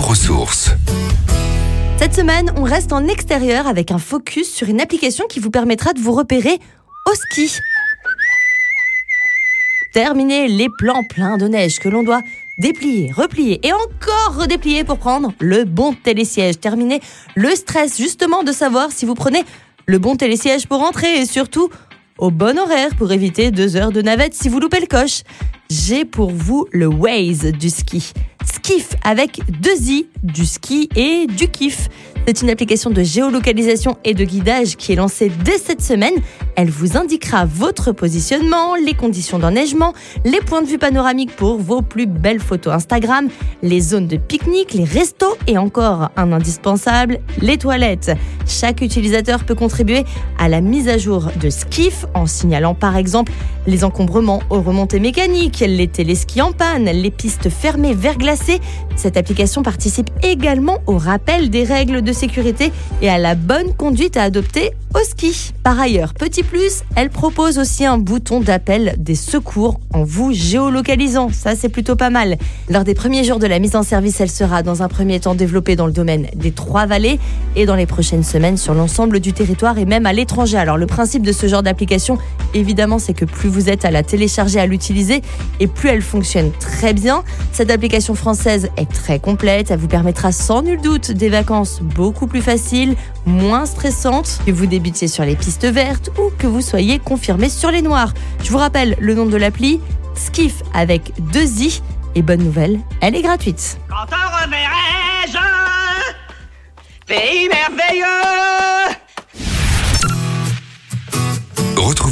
retour. Cette semaine, on reste en extérieur avec un focus sur une application qui vous permettra de vous repérer au ski. Terminer les plans pleins de neige que l'on doit déplier, replier et encore redéplier pour prendre le bon télésiège. Terminer le stress justement de savoir si vous prenez le bon télésiège pour rentrer et surtout au bon horaire pour éviter deux heures de navette si vous loupez le coche. J'ai pour vous le Waze du ski. Skiff avec deux i, du ski et du kiff. C'est une application de géolocalisation et de guidage qui est lancée dès cette semaine. Elle vous indiquera votre positionnement, les conditions d'enneigement, les points de vue panoramiques pour vos plus belles photos Instagram, les zones de pique-nique, les restos et encore un indispensable, les toilettes. Chaque utilisateur peut contribuer à la mise à jour de Skiff en signalant par exemple les encombrements aux remontées mécaniques, les téléskis en panne, les pistes fermées verglacées. Cette application participe également au rappel des règles de sécurité et à la bonne conduite à adopter au ski. Par ailleurs, petit plus, elle propose aussi un bouton d'appel des secours en vous géolocalisant. Ça, c'est plutôt pas mal. Lors des premiers jours de la mise en service, elle sera dans un premier temps développée dans le domaine des trois vallées et dans les prochaines semaines sur l'ensemble du territoire et même à l'étranger. Alors, le principe de ce genre d'application, évidemment, c'est que plus vous êtes à la télécharger, à l'utiliser, et plus elle fonctionne très bien. Cette application française est très complète. Elle vous permettra sans nul doute des vacances beaucoup plus faciles, moins stressantes, que vous débutiez sur les pistes vertes ou que vous soyez confirmé sur les noirs. Je vous rappelle le nom de l'appli, Skiff avec deux i. Et bonne nouvelle, elle est gratuite. Quand on reverrai-je Pays merveilleux